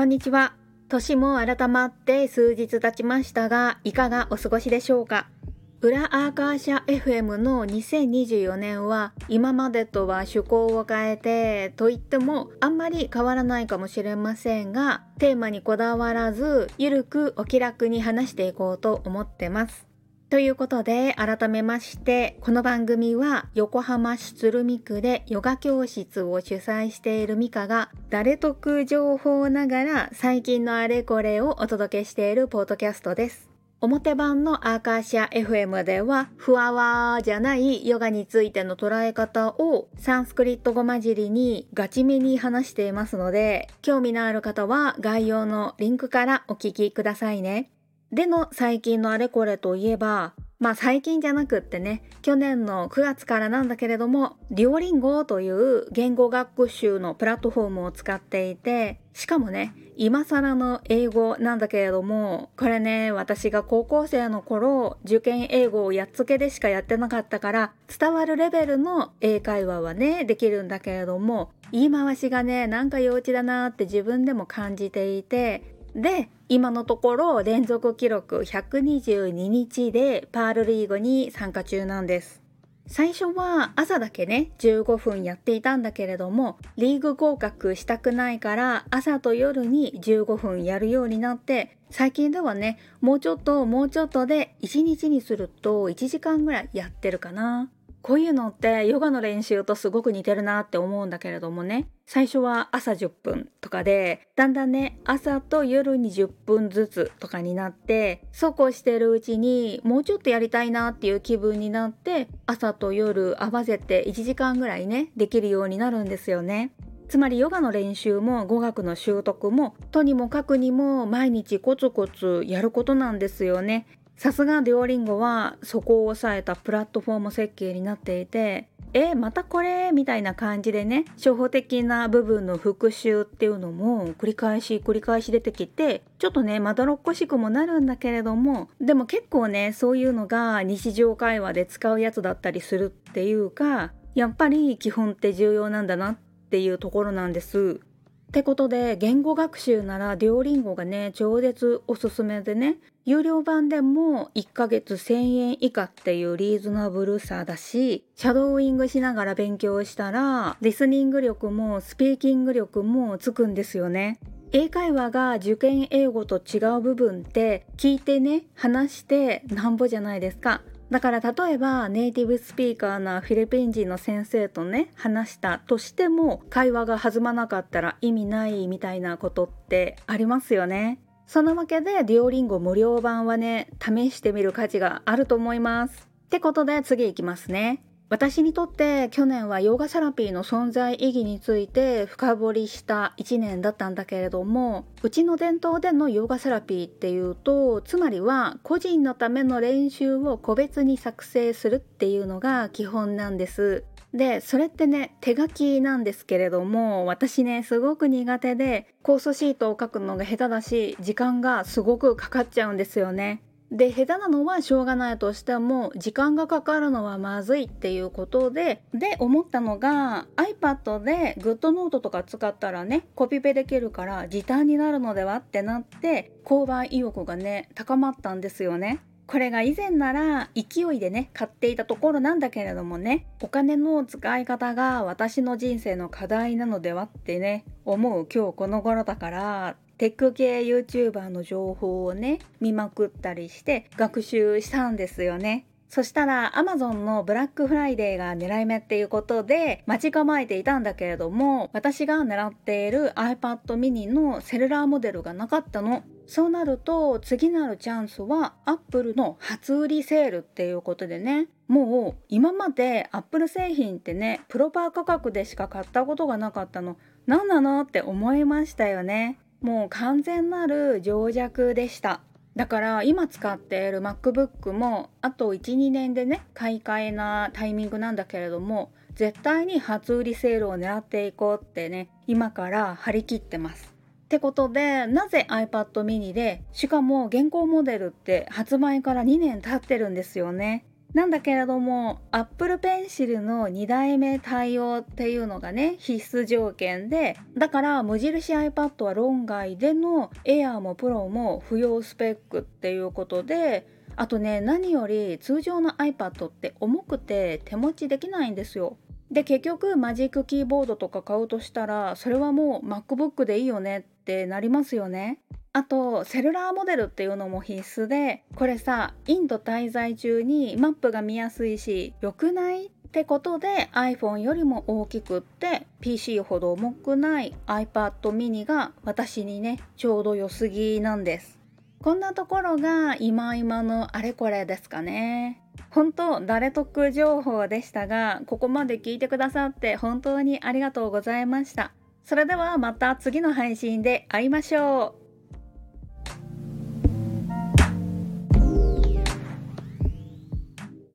こんにちは。年も改まって数日経ちましたが、いかがお過ごしでしょうか？裏アーカーシャ FM の2024年は今までとは趣向を変えてと言ってもあんまり変わらないかもしれませんがテーマにこだわらずゆるくお気楽に話していこうと思ってます。ということで改めましてこの番組は横浜市鶴見区でヨガ教室を主催しているミカが誰得情報ながら最近のあれこれをお届けしているポッドキャストです。表版のアーカーシャ FM では、ふわわじゃないヨガについての捉え方をサンスクリット語混じりにガチめに話していますので、興味のある方は概要のリンクからお聞きくださいね。での最近のあれこれといえば、まあ最近じゃなくってね、去年の9月からなんだけれども、デュオリンゴという言語学習のプラットフォームを使っていて、しかもね、今更の英語なんだけれども、これね、私が高校生の頃、受験英語をやっつけでしかやってなかったから、伝わるレベルの英会話はね、できるんだけれども、言い回しがね、なんか幼稚だなって自分でも感じていて、で、今のところ連続記録122日でパールリーグに参加中なんです。最初は朝だけね15分やっていたんだけれどもリーグ合格したくないから朝と夜に15分やるようになって最近ではねもうちょっともうちょっとで1日にすると1時間ぐらいやってるかな。こういうのってヨガの練習とすごく似てるなって思うんだけれどもね最初は朝10分とかでだんだんね朝と夜に10分ずつとかになってそうこうしてるうちにもうちょっとやりたいなっていう気分になって朝と夜合わせて1時間ぐらいねできるようになるんですよね。つまりヨガの練習も語学の習得もとにもかくにも毎日コツコツやることなんですよね。さすがデュオリンゴはそこを抑えたプラットフォーム設計になっていてえまたこれみたいな感じでね初歩的な部分の復習っていうのも繰り返し繰り返し出てきてちょっとねまどろっこしくもなるんだけれどもでも結構ねそういうのが日常会話で使うやつだったりするっていうかやっぱり基本って重要なんだなっていうところなんです。ってことで言語学習ならデュオリンゴがね超絶おすすめでね有料版でも1ヶ月1000円以下っていうリーズナブルさだしシャドーイングしながら勉強したらリスニング力もスピーキング力もつくんですよね。英会話が受験英語と違う部分って聞いてね話してなんぼじゃないですか。だから例えばネイティブスピーカーなフィリピン人の先生とね話したとしても会話が弾まなかったら意味ないみたいなことってありますよね。そのわけでデュオリンゴ無料版はね試してみる価値があると思います。ってことで次いきますね。私にとって去年はヨガセラピーの存在意義について深掘りした1年だったんだけれどもうちの伝統でのヨガセラピーっていうとつまりは個人のための練習を個別に作成するっていうのが基本なんです。でそれってね手書きなんですけれども私ねすごく苦手でコースシートを書くのが下手だし時間がすごくかかっちゃうんですよね。で下手なのはしょうがないとしても時間がかかるのはまずいっていうことでで思ったのが iPad で GoodNote とか使ったらねコピペできるから時短になるのではってなって購買意欲がね高まったんですよね。これが以前なら勢いでね買っていたところなんだけれどもねお金の使い方が私の人生の課題なのではってね思う今日この頃だからテック系 YouTuber の情報をね見まくったりして学習したんですよね。そしたら Amazon のブラックフライデーが狙い目っていうことで待ち構えていたんだけれども私が狙っている iPad mini のセルラーモデルがなかったの。そうなると次なるチャンスは Apple の初売りセールっていうことでねもう今まで Apple 製品ってねプロパー価格でしか買ったことがなかったの何なのって思いましたよねもう完全なる情弱でした。だから今使っている MacBook もあと12年でね買い替えなタイミングなんだけれども絶対に初売りセールを狙っていこうってね今から張り切ってます。ってことでなぜ iPad mini でしかも現行モデルって発売から2年経ってるんですよね。なんだけれども Apple Pencil の2代目対応っていうのがね必須条件でだから無印 iPad は論外での Air も Pro も不要スペックっていうことであとね何より通常の iPad って重くて手持ちできないんですよ。で結局マジックキーボードとか買うとしたらそれはもう MacBook でいいよねってなりますよね。あとセルラーモデルっていうのも必須でこれさインド滞在中にマップが見やすいし良くないってことで iPhone よりも大きくって PC ほど重くない iPad mini が私にねちょうど良すぎなんです。こんなところが今今のあれこれですかね。本当誰得情報でしたがここまで聞いてくださって本当にありがとうございました。それではまた次の配信で会いましょう。